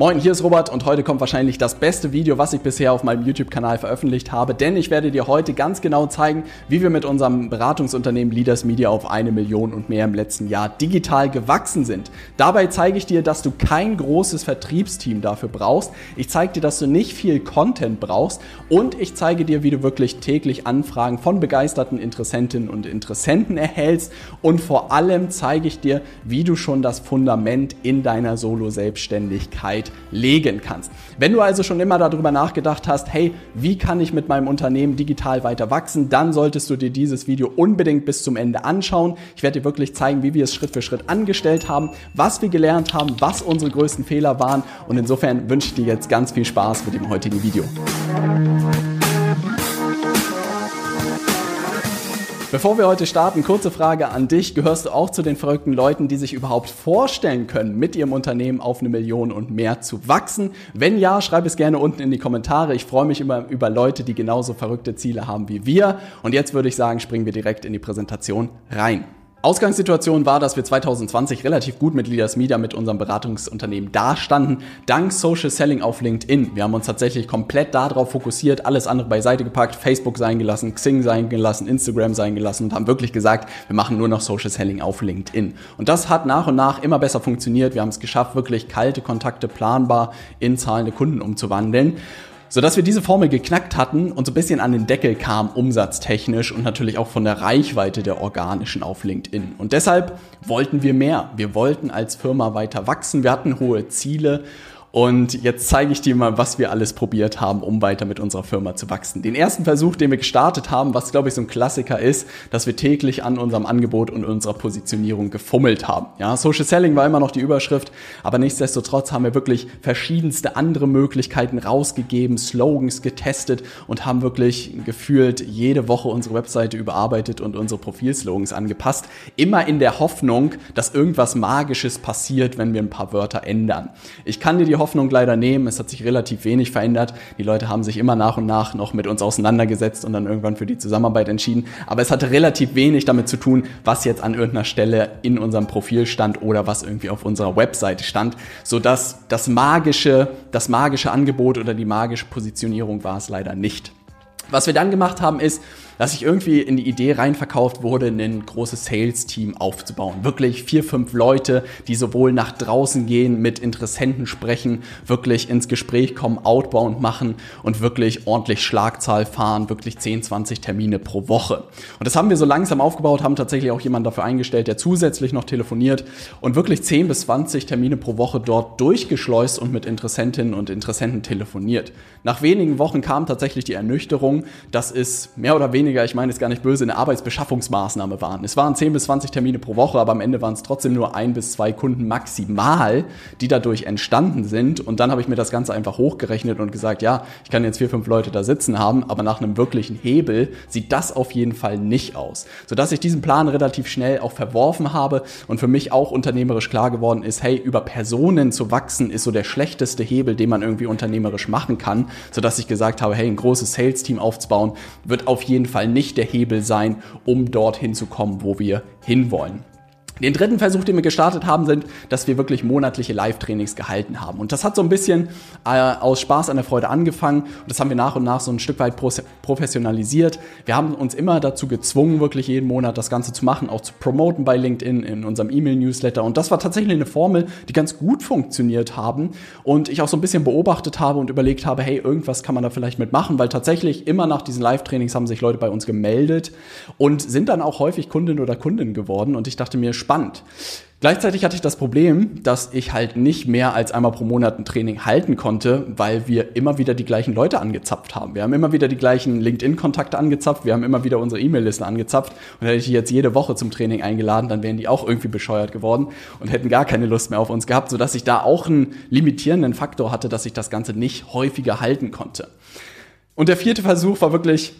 Moin, hier ist Robert und heute kommt wahrscheinlich das beste Video, was ich bisher auf meinem YouTube-Kanal veröffentlicht habe, denn ich werde dir heute ganz genau zeigen, wie wir mit unserem Beratungsunternehmen Leaders Media auf eine Million und mehr im letzten Jahr digital gewachsen sind. Dabei zeige ich dir, dass du kein großes Vertriebsteam dafür brauchst. Ich zeige dir, dass du nicht viel Content brauchst und ich zeige dir, wie du wirklich täglich Anfragen von begeisterten Interessentinnen und Interessenten erhältst und vor allem zeige ich dir, wie du schon das Fundament in deiner Solo-Selbstständigkeit legen kannst. Wenn du also schon immer darüber nachgedacht hast, hey, wie kann ich mit meinem Unternehmen digital weiter wachsen, dann solltest du dir dieses Video unbedingt bis zum Ende anschauen. Ich werde dir wirklich zeigen, wie wir es Schritt für Schritt angestellt haben, was wir gelernt haben, was unsere größten Fehler waren und insofern wünsche ich dir jetzt ganz viel Spaß mit dem heutigen Video. Bevor wir heute starten, kurze Frage an dich. Gehörst du auch zu den verrückten Leuten, die sich überhaupt vorstellen können, mit ihrem Unternehmen auf eine Million und mehr zu wachsen? Wenn ja, schreib es gerne unten in die Kommentare. Ich freue mich immer über Leute, die genauso verrückte Ziele haben wie wir. Und jetzt würde ich sagen, springen wir direkt in die Präsentation rein. Ausgangssituation war, dass wir 2020 relativ gut mit Leaders Media, mit unserem Beratungsunternehmen dastanden, dank Social Selling auf LinkedIn. Wir haben uns tatsächlich komplett darauf fokussiert, alles andere beiseite gepackt, Facebook sein gelassen, Xing sein gelassen, Instagram sein gelassen und haben wirklich gesagt, wir machen nur noch Social Selling auf LinkedIn. Und das hat nach und nach immer besser funktioniert. Wir haben es geschafft, wirklich kalte Kontakte planbar in zahlende Kunden umzuwandeln sodass wir diese Formel geknackt hatten und so ein bisschen an den Deckel kam, umsatztechnisch und natürlich auch von der Reichweite der organischen auf LinkedIn. Und deshalb wollten wir mehr. Wir wollten als Firma weiter wachsen. Wir hatten hohe Ziele und jetzt zeige ich dir mal, was wir alles probiert haben, um weiter mit unserer Firma zu wachsen. Den ersten Versuch, den wir gestartet haben, was glaube ich so ein Klassiker ist, dass wir täglich an unserem Angebot und unserer Positionierung gefummelt haben. Ja, Social Selling war immer noch die Überschrift, aber nichtsdestotrotz haben wir wirklich verschiedenste andere Möglichkeiten rausgegeben, Slogans getestet und haben wirklich gefühlt jede Woche unsere Webseite überarbeitet und unsere Profilslogans angepasst. Immer in der Hoffnung, dass irgendwas Magisches passiert, wenn wir ein paar Wörter ändern. Ich kann dir die Hoffnung leider nehmen. Es hat sich relativ wenig verändert. Die Leute haben sich immer nach und nach noch mit uns auseinandergesetzt und dann irgendwann für die Zusammenarbeit entschieden. Aber es hatte relativ wenig damit zu tun, was jetzt an irgendeiner Stelle in unserem Profil stand oder was irgendwie auf unserer Webseite stand, sodass das magische, das magische Angebot oder die magische Positionierung war es leider nicht. Was wir dann gemacht haben ist, dass ich irgendwie in die Idee reinverkauft wurde, ein großes Sales-Team aufzubauen. Wirklich vier, fünf Leute, die sowohl nach draußen gehen, mit Interessenten sprechen, wirklich ins Gespräch kommen, outbound machen und wirklich ordentlich Schlagzahl fahren, wirklich 10, 20 Termine pro Woche. Und das haben wir so langsam aufgebaut, haben tatsächlich auch jemanden dafür eingestellt, der zusätzlich noch telefoniert und wirklich 10 bis 20 Termine pro Woche dort durchgeschleust und mit Interessentinnen und Interessenten telefoniert. Nach wenigen Wochen kam tatsächlich die Ernüchterung, dass es mehr oder weniger weniger, ich meine es gar nicht böse, eine Arbeitsbeschaffungsmaßnahme waren. Es waren 10 bis 20 Termine pro Woche, aber am Ende waren es trotzdem nur ein bis zwei Kunden maximal, die dadurch entstanden sind. Und dann habe ich mir das Ganze einfach hochgerechnet und gesagt, ja, ich kann jetzt vier, fünf Leute da sitzen haben, aber nach einem wirklichen Hebel sieht das auf jeden Fall nicht aus. Sodass ich diesen Plan relativ schnell auch verworfen habe und für mich auch unternehmerisch klar geworden ist, hey, über Personen zu wachsen ist so der schlechteste Hebel, den man irgendwie unternehmerisch machen kann, sodass ich gesagt habe, hey, ein großes Sales-Team aufzubauen, wird auf jeden Fall Fall nicht der Hebel sein, um dorthin zu kommen, wo wir hinwollen. Den dritten Versuch, den wir gestartet haben, sind, dass wir wirklich monatliche Live-Trainings gehalten haben. Und das hat so ein bisschen äh, aus Spaß an der Freude angefangen. Und das haben wir nach und nach so ein Stück weit professionalisiert. Wir haben uns immer dazu gezwungen, wirklich jeden Monat das Ganze zu machen, auch zu promoten bei LinkedIn in unserem E-Mail-Newsletter. Und das war tatsächlich eine Formel, die ganz gut funktioniert haben. Und ich auch so ein bisschen beobachtet habe und überlegt habe, hey, irgendwas kann man da vielleicht mitmachen, weil tatsächlich immer nach diesen Live-Trainings haben sich Leute bei uns gemeldet und sind dann auch häufig Kundin oder Kundin geworden. Und ich dachte mir, spannend. Gleichzeitig hatte ich das Problem, dass ich halt nicht mehr als einmal pro Monat ein Training halten konnte, weil wir immer wieder die gleichen Leute angezapft haben. Wir haben immer wieder die gleichen LinkedIn-Kontakte angezapft, wir haben immer wieder unsere E-Mail-Listen angezapft und hätte ich die jetzt jede Woche zum Training eingeladen, dann wären die auch irgendwie bescheuert geworden und hätten gar keine Lust mehr auf uns gehabt, sodass ich da auch einen limitierenden Faktor hatte, dass ich das Ganze nicht häufiger halten konnte. Und der vierte Versuch war wirklich,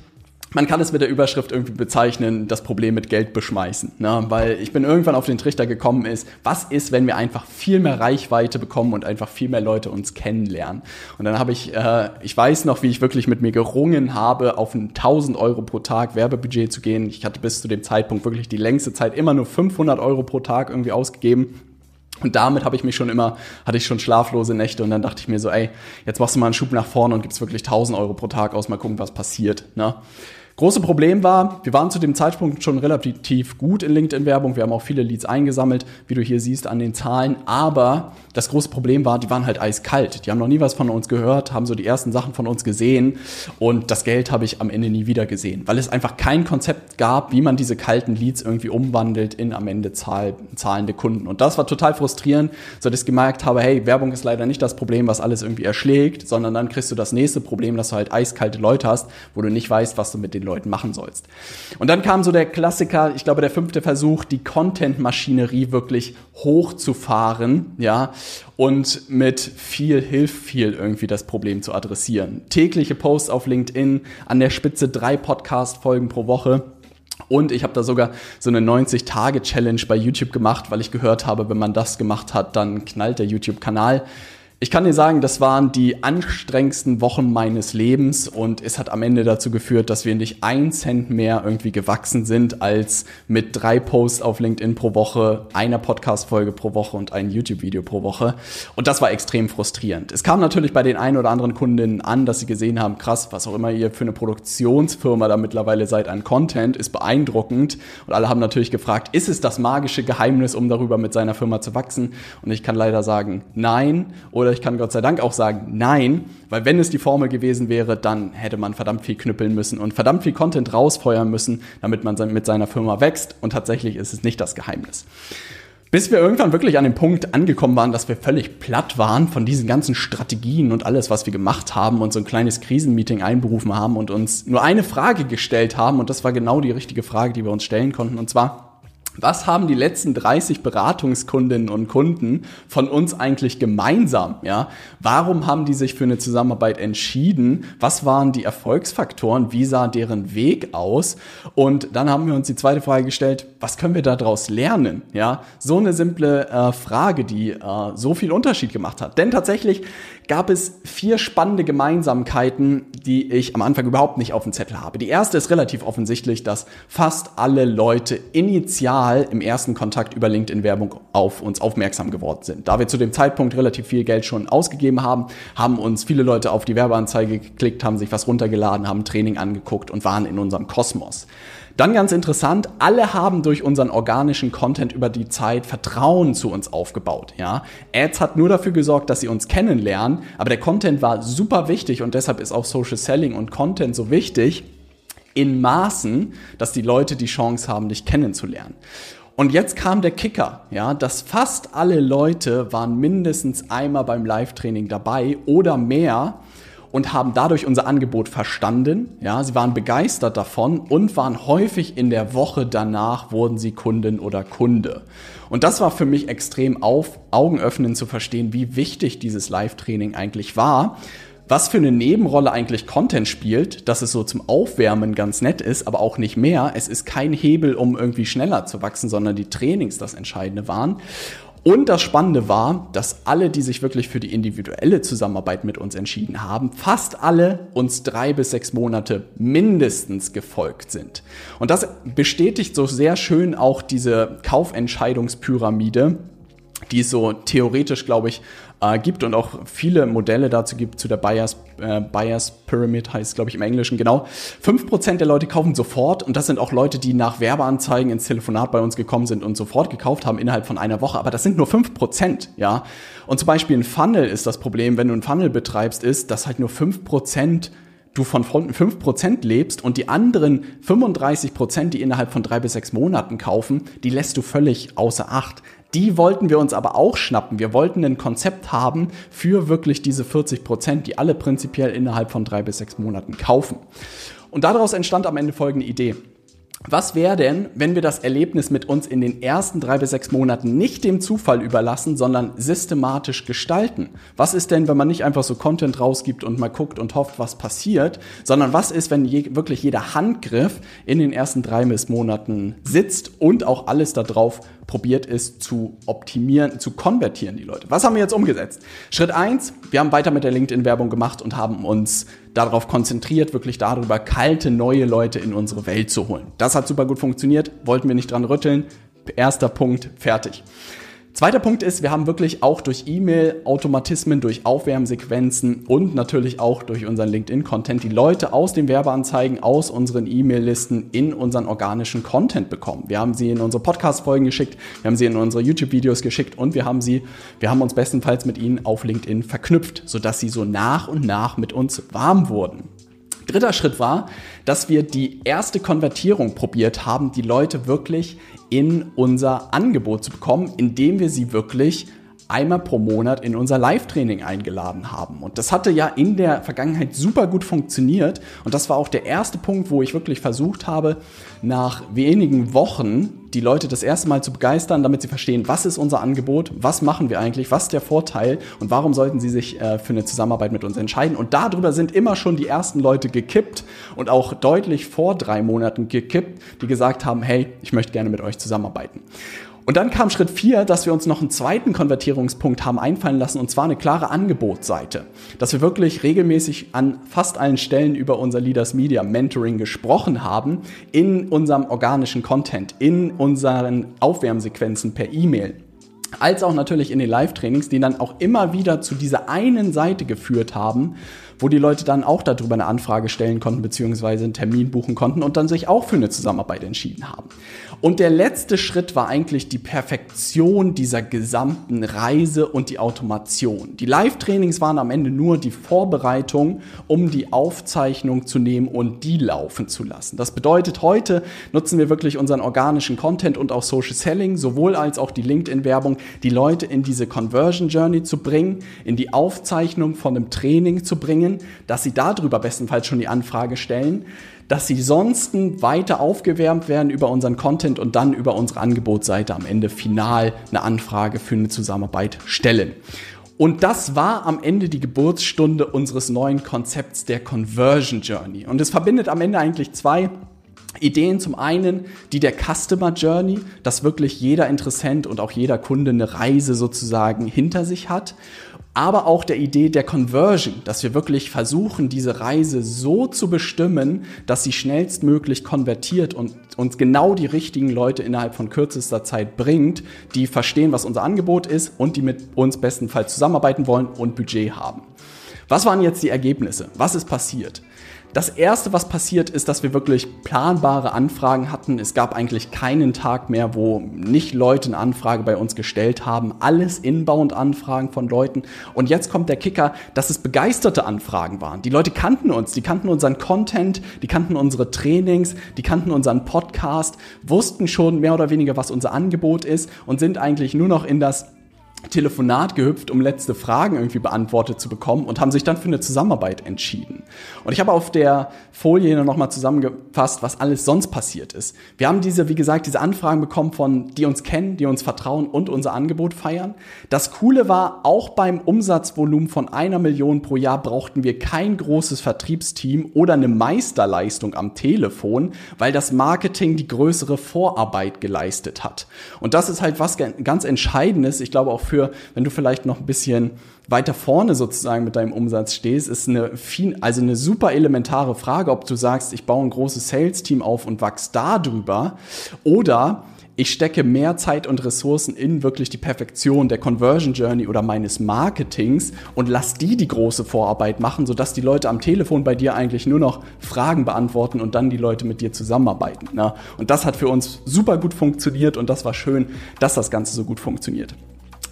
man kann es mit der Überschrift irgendwie bezeichnen, das Problem mit Geld beschmeißen. Ne? Weil ich bin irgendwann auf den Trichter gekommen ist, was ist, wenn wir einfach viel mehr Reichweite bekommen und einfach viel mehr Leute uns kennenlernen. Und dann habe ich, äh, ich weiß noch, wie ich wirklich mit mir gerungen habe, auf ein 1000 Euro pro Tag Werbebudget zu gehen. Ich hatte bis zu dem Zeitpunkt wirklich die längste Zeit immer nur 500 Euro pro Tag irgendwie ausgegeben Und damit habe ich mich schon immer, hatte ich schon schlaflose Nächte und dann dachte ich mir so, ey, jetzt machst du mal einen Schub nach vorne und gibst wirklich 1000 Euro pro Tag aus, mal gucken, was passiert. Ne? Große Problem war, wir waren zu dem Zeitpunkt schon relativ gut in LinkedIn-Werbung. Wir haben auch viele Leads eingesammelt, wie du hier siehst an den Zahlen. Aber das große Problem war, die waren halt eiskalt. Die haben noch nie was von uns gehört, haben so die ersten Sachen von uns gesehen. Und das Geld habe ich am Ende nie wieder gesehen, weil es einfach kein Konzept gab, wie man diese kalten Leads irgendwie umwandelt in am Ende zahl zahlende Kunden. Und das war total frustrierend, so dass ich gemerkt habe, hey, Werbung ist leider nicht das Problem, was alles irgendwie erschlägt, sondern dann kriegst du das nächste Problem, dass du halt eiskalte Leute hast, wo du nicht weißt, was du mit den Leuten machen sollst. Und dann kam so der Klassiker, ich glaube der fünfte Versuch, die Content-Maschinerie wirklich hochzufahren, ja, und mit viel hilft viel irgendwie das Problem zu adressieren. Tägliche Posts auf LinkedIn, an der Spitze drei Podcast-Folgen pro Woche. Und ich habe da sogar so eine 90-Tage-Challenge bei YouTube gemacht, weil ich gehört habe, wenn man das gemacht hat, dann knallt der YouTube-Kanal. Ich kann dir sagen, das waren die anstrengendsten Wochen meines Lebens und es hat am Ende dazu geführt, dass wir nicht ein Cent mehr irgendwie gewachsen sind als mit drei Posts auf LinkedIn pro Woche, einer Podcast-Folge pro Woche und ein YouTube-Video pro Woche. Und das war extrem frustrierend. Es kam natürlich bei den einen oder anderen Kundinnen an, dass sie gesehen haben, krass, was auch immer ihr für eine Produktionsfirma da mittlerweile seid an Content, ist beeindruckend. Und alle haben natürlich gefragt, ist es das magische Geheimnis, um darüber mit seiner Firma zu wachsen? Und ich kann leider sagen, nein. Oder oder ich kann Gott sei Dank auch sagen, nein, weil wenn es die Formel gewesen wäre, dann hätte man verdammt viel knüppeln müssen und verdammt viel Content rausfeuern müssen, damit man mit seiner Firma wächst. Und tatsächlich ist es nicht das Geheimnis. Bis wir irgendwann wirklich an dem Punkt angekommen waren, dass wir völlig platt waren von diesen ganzen Strategien und alles, was wir gemacht haben und so ein kleines Krisenmeeting einberufen haben und uns nur eine Frage gestellt haben. Und das war genau die richtige Frage, die wir uns stellen konnten. Und zwar, was haben die letzten 30 Beratungskundinnen und Kunden von uns eigentlich gemeinsam? Ja? Warum haben die sich für eine Zusammenarbeit entschieden? Was waren die Erfolgsfaktoren? Wie sah deren Weg aus? Und dann haben wir uns die zweite Frage gestellt, was können wir daraus lernen? Ja, so eine simple äh, Frage, die äh, so viel Unterschied gemacht hat. Denn tatsächlich gab es vier spannende Gemeinsamkeiten, die ich am Anfang überhaupt nicht auf dem Zettel habe. Die erste ist relativ offensichtlich, dass fast alle Leute initial im ersten Kontakt über LinkedIn-Werbung auf uns aufmerksam geworden sind. Da wir zu dem Zeitpunkt relativ viel Geld schon ausgegeben haben, haben uns viele Leute auf die Werbeanzeige geklickt, haben sich was runtergeladen, haben Training angeguckt und waren in unserem Kosmos. Dann ganz interessant, alle haben durch unseren organischen Content über die Zeit Vertrauen zu uns aufgebaut. Ja? Ads hat nur dafür gesorgt, dass sie uns kennenlernen, aber der Content war super wichtig und deshalb ist auch Social Selling und Content so wichtig in Maßen, dass die Leute die Chance haben, dich kennenzulernen. Und jetzt kam der Kicker, ja, dass fast alle Leute waren mindestens einmal beim Live-Training dabei oder mehr und haben dadurch unser Angebot verstanden. Ja, sie waren begeistert davon und waren häufig in der Woche danach wurden sie Kundin oder Kunde. Und das war für mich extrem auf Augenöffnen zu verstehen, wie wichtig dieses Live-Training eigentlich war. Was für eine Nebenrolle eigentlich Content spielt, dass es so zum Aufwärmen ganz nett ist, aber auch nicht mehr. Es ist kein Hebel, um irgendwie schneller zu wachsen, sondern die Trainings das Entscheidende waren. Und das Spannende war, dass alle, die sich wirklich für die individuelle Zusammenarbeit mit uns entschieden haben, fast alle uns drei bis sechs Monate mindestens gefolgt sind. Und das bestätigt so sehr schön auch diese Kaufentscheidungspyramide, die es so theoretisch, glaube ich, äh, gibt und auch viele Modelle dazu gibt, zu der Buyers, äh, Buyers Pyramid heißt glaube ich im Englischen, genau. Fünf Prozent der Leute kaufen sofort und das sind auch Leute, die nach Werbeanzeigen ins Telefonat bei uns gekommen sind und sofort gekauft haben innerhalb von einer Woche, aber das sind nur fünf Prozent, ja. Und zum Beispiel ein Funnel ist das Problem, wenn du ein Funnel betreibst, ist, dass halt nur fünf Prozent du von 5% lebst und die anderen 35%, die innerhalb von drei bis sechs Monaten kaufen, die lässt du völlig außer Acht. Die wollten wir uns aber auch schnappen. Wir wollten ein Konzept haben für wirklich diese 40 Prozent, die alle prinzipiell innerhalb von drei bis sechs Monaten kaufen. Und daraus entstand am Ende folgende Idee. Was wäre denn, wenn wir das Erlebnis mit uns in den ersten drei bis sechs Monaten nicht dem Zufall überlassen, sondern systematisch gestalten? Was ist denn, wenn man nicht einfach so Content rausgibt und mal guckt und hofft, was passiert, sondern was ist, wenn je, wirklich jeder Handgriff in den ersten drei bis Monaten sitzt und auch alles darauf probiert ist zu optimieren, zu konvertieren die Leute. Was haben wir jetzt umgesetzt? Schritt eins: wir haben weiter mit der LinkedIn-Werbung gemacht und haben uns darauf konzentriert, wirklich darüber, kalte neue Leute in unsere Welt zu holen. Das hat super gut funktioniert, wollten wir nicht dran rütteln. Erster Punkt, fertig. Zweiter Punkt ist, wir haben wirklich auch durch E-Mail-Automatismen, durch Aufwärmsequenzen und natürlich auch durch unseren LinkedIn-Content die Leute aus den Werbeanzeigen, aus unseren E-Mail-Listen in unseren organischen Content bekommen. Wir haben sie in unsere Podcast-Folgen geschickt, wir haben sie in unsere YouTube-Videos geschickt und wir haben sie, wir haben uns bestenfalls mit ihnen auf LinkedIn verknüpft, sodass sie so nach und nach mit uns warm wurden. Dritter Schritt war, dass wir die erste Konvertierung probiert haben, die Leute wirklich in unser Angebot zu bekommen, indem wir sie wirklich einmal pro Monat in unser Live-Training eingeladen haben. Und das hatte ja in der Vergangenheit super gut funktioniert. Und das war auch der erste Punkt, wo ich wirklich versucht habe, nach wenigen Wochen die Leute das erste Mal zu begeistern, damit sie verstehen, was ist unser Angebot, was machen wir eigentlich, was ist der Vorteil und warum sollten sie sich äh, für eine Zusammenarbeit mit uns entscheiden. Und darüber sind immer schon die ersten Leute gekippt und auch deutlich vor drei Monaten gekippt, die gesagt haben, hey, ich möchte gerne mit euch zusammenarbeiten. Und dann kam Schritt 4, dass wir uns noch einen zweiten Konvertierungspunkt haben einfallen lassen, und zwar eine klare Angebotsseite. Dass wir wirklich regelmäßig an fast allen Stellen über unser Leaders Media Mentoring gesprochen haben, in unserem organischen Content, in unseren Aufwärmsequenzen per E-Mail als auch natürlich in den Live-Trainings, die dann auch immer wieder zu dieser einen Seite geführt haben, wo die Leute dann auch darüber eine Anfrage stellen konnten, beziehungsweise einen Termin buchen konnten und dann sich auch für eine Zusammenarbeit entschieden haben. Und der letzte Schritt war eigentlich die Perfektion dieser gesamten Reise und die Automation. Die Live-Trainings waren am Ende nur die Vorbereitung, um die Aufzeichnung zu nehmen und die laufen zu lassen. Das bedeutet, heute nutzen wir wirklich unseren organischen Content und auch Social Selling, sowohl als auch die LinkedIn-Werbung, die Leute in diese Conversion Journey zu bringen, in die Aufzeichnung von einem Training zu bringen, dass sie darüber bestenfalls schon die Anfrage stellen dass sie sonst weiter aufgewärmt werden über unseren Content und dann über unsere Angebotsseite am Ende final eine Anfrage für eine Zusammenarbeit stellen. Und das war am Ende die Geburtsstunde unseres neuen Konzepts der Conversion Journey. Und es verbindet am Ende eigentlich zwei Ideen zum einen, die der Customer Journey, dass wirklich jeder Interessent und auch jeder Kunde eine Reise sozusagen hinter sich hat aber auch der Idee der Conversion, dass wir wirklich versuchen, diese Reise so zu bestimmen, dass sie schnellstmöglich konvertiert und uns genau die richtigen Leute innerhalb von kürzester Zeit bringt, die verstehen, was unser Angebot ist und die mit uns bestenfalls zusammenarbeiten wollen und Budget haben. Was waren jetzt die Ergebnisse? Was ist passiert? Das erste, was passiert ist, dass wir wirklich planbare Anfragen hatten. Es gab eigentlich keinen Tag mehr, wo nicht Leute eine Anfrage bei uns gestellt haben. Alles Inbound-Anfragen von Leuten. Und jetzt kommt der Kicker, dass es begeisterte Anfragen waren. Die Leute kannten uns, die kannten unseren Content, die kannten unsere Trainings, die kannten unseren Podcast, wussten schon mehr oder weniger, was unser Angebot ist und sind eigentlich nur noch in das Telefonat gehüpft, um letzte Fragen irgendwie beantwortet zu bekommen und haben sich dann für eine Zusammenarbeit entschieden. Und ich habe auf der Folie nochmal zusammengefasst, was alles sonst passiert ist. Wir haben diese, wie gesagt, diese Anfragen bekommen von, die uns kennen, die uns vertrauen und unser Angebot feiern. Das Coole war, auch beim Umsatzvolumen von einer Million pro Jahr brauchten wir kein großes Vertriebsteam oder eine Meisterleistung am Telefon, weil das Marketing die größere Vorarbeit geleistet hat. Und das ist halt was ganz Entscheidendes. Ich glaube auch für, wenn du vielleicht noch ein bisschen weiter vorne sozusagen mit deinem Umsatz stehst, ist eine, viel, also eine super elementare Frage, ob du sagst, ich baue ein großes Sales-Team auf und wachs darüber oder ich stecke mehr Zeit und Ressourcen in wirklich die Perfektion der Conversion Journey oder meines Marketings und lass die die große Vorarbeit machen, sodass die Leute am Telefon bei dir eigentlich nur noch Fragen beantworten und dann die Leute mit dir zusammenarbeiten. Ne? Und das hat für uns super gut funktioniert und das war schön, dass das Ganze so gut funktioniert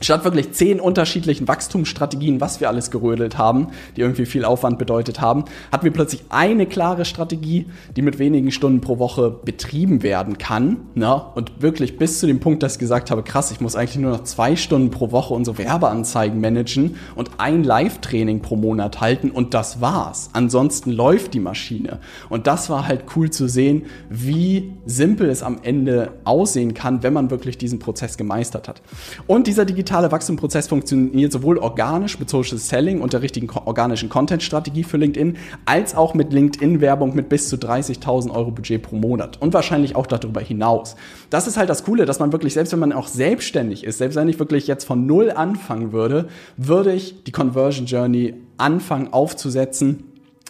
statt wirklich zehn unterschiedlichen Wachstumsstrategien, was wir alles gerödelt haben, die irgendwie viel Aufwand bedeutet haben, hatten wir plötzlich eine klare Strategie, die mit wenigen Stunden pro Woche betrieben werden kann. Ne? Und wirklich bis zu dem Punkt, dass ich gesagt habe, krass, ich muss eigentlich nur noch zwei Stunden pro Woche unsere Werbeanzeigen managen und ein Live-Training pro Monat halten und das war's. Ansonsten läuft die Maschine. Und das war halt cool zu sehen, wie simpel es am Ende aussehen kann, wenn man wirklich diesen Prozess gemeistert hat. Und dieser digitale digitale Wachstumsprozess funktioniert sowohl organisch mit Social Selling und der richtigen organischen Content-Strategie für LinkedIn, als auch mit LinkedIn-Werbung mit bis zu 30.000 Euro Budget pro Monat und wahrscheinlich auch darüber hinaus. Das ist halt das Coole, dass man wirklich, selbst wenn man auch selbstständig ist, selbst wenn ich wirklich jetzt von Null anfangen würde, würde ich die Conversion Journey anfangen aufzusetzen,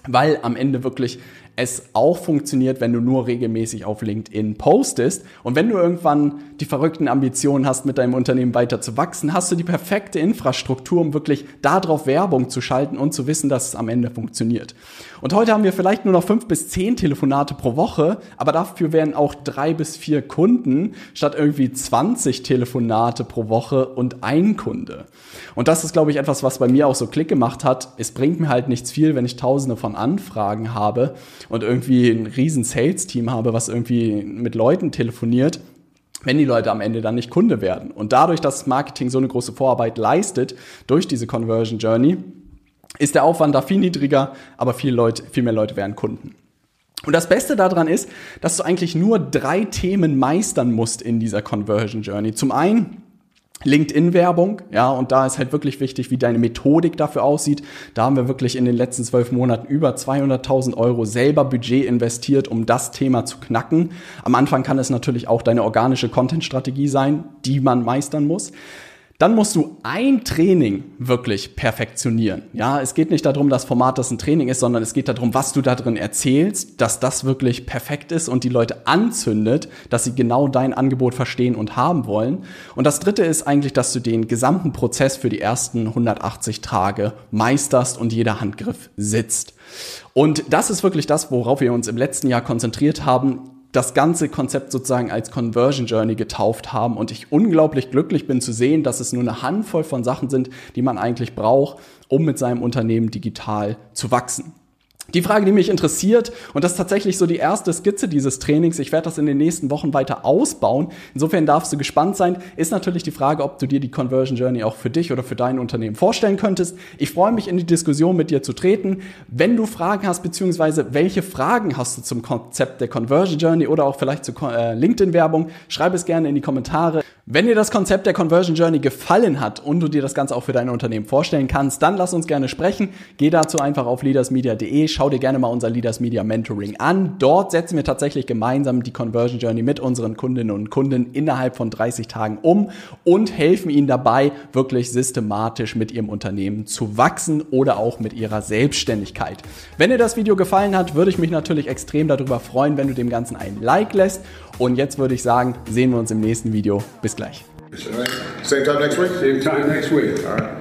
weil am Ende wirklich es auch funktioniert, wenn du nur regelmäßig auf LinkedIn postest. Und wenn du irgendwann die verrückten Ambitionen hast, mit deinem Unternehmen weiter zu wachsen, hast du die perfekte Infrastruktur, um wirklich darauf Werbung zu schalten und zu wissen, dass es am Ende funktioniert. Und heute haben wir vielleicht nur noch fünf bis zehn Telefonate pro Woche, aber dafür werden auch drei bis vier Kunden statt irgendwie 20 Telefonate pro Woche und ein Kunde. Und das ist, glaube ich, etwas, was bei mir auch so Klick gemacht hat. Es bringt mir halt nichts viel, wenn ich tausende von Anfragen habe und irgendwie ein riesen Sales-Team habe, was irgendwie mit Leuten telefoniert wenn die Leute am Ende dann nicht Kunde werden. Und dadurch, dass Marketing so eine große Vorarbeit leistet durch diese Conversion Journey, ist der Aufwand da viel niedriger, aber viel, Leute, viel mehr Leute werden Kunden. Und das Beste daran ist, dass du eigentlich nur drei Themen meistern musst in dieser Conversion Journey. Zum einen LinkedIn-Werbung, ja, und da ist halt wirklich wichtig, wie deine Methodik dafür aussieht. Da haben wir wirklich in den letzten zwölf Monaten über 200.000 Euro selber Budget investiert, um das Thema zu knacken. Am Anfang kann es natürlich auch deine organische Content-Strategie sein, die man meistern muss dann musst du ein Training wirklich perfektionieren. Ja, es geht nicht darum, das Format, das ein Training ist, sondern es geht darum, was du da drin erzählst, dass das wirklich perfekt ist und die Leute anzündet, dass sie genau dein Angebot verstehen und haben wollen. Und das dritte ist eigentlich, dass du den gesamten Prozess für die ersten 180 Tage meisterst und jeder Handgriff sitzt. Und das ist wirklich das, worauf wir uns im letzten Jahr konzentriert haben das ganze Konzept sozusagen als Conversion Journey getauft haben und ich unglaublich glücklich bin zu sehen, dass es nur eine Handvoll von Sachen sind, die man eigentlich braucht, um mit seinem Unternehmen digital zu wachsen. Die Frage, die mich interessiert, und das ist tatsächlich so die erste Skizze dieses Trainings, ich werde das in den nächsten Wochen weiter ausbauen, insofern darfst du gespannt sein, ist natürlich die Frage, ob du dir die Conversion Journey auch für dich oder für dein Unternehmen vorstellen könntest. Ich freue mich, in die Diskussion mit dir zu treten. Wenn du Fragen hast, beziehungsweise welche Fragen hast du zum Konzept der Conversion Journey oder auch vielleicht zur äh, LinkedIn-Werbung, schreib es gerne in die Kommentare. Wenn dir das Konzept der Conversion Journey gefallen hat und du dir das Ganze auch für dein Unternehmen vorstellen kannst, dann lass uns gerne sprechen. Geh dazu einfach auf leadersmedia.de, schau dir gerne mal unser Leaders Media Mentoring an. Dort setzen wir tatsächlich gemeinsam die Conversion Journey mit unseren Kundinnen und Kunden innerhalb von 30 Tagen um und helfen ihnen dabei, wirklich systematisch mit ihrem Unternehmen zu wachsen oder auch mit ihrer Selbstständigkeit. Wenn dir das Video gefallen hat, würde ich mich natürlich extrem darüber freuen, wenn du dem Ganzen ein Like lässt. Und jetzt würde ich sagen, sehen wir uns im nächsten Video. Bis gleich. Same time next week? Same time next week. All right.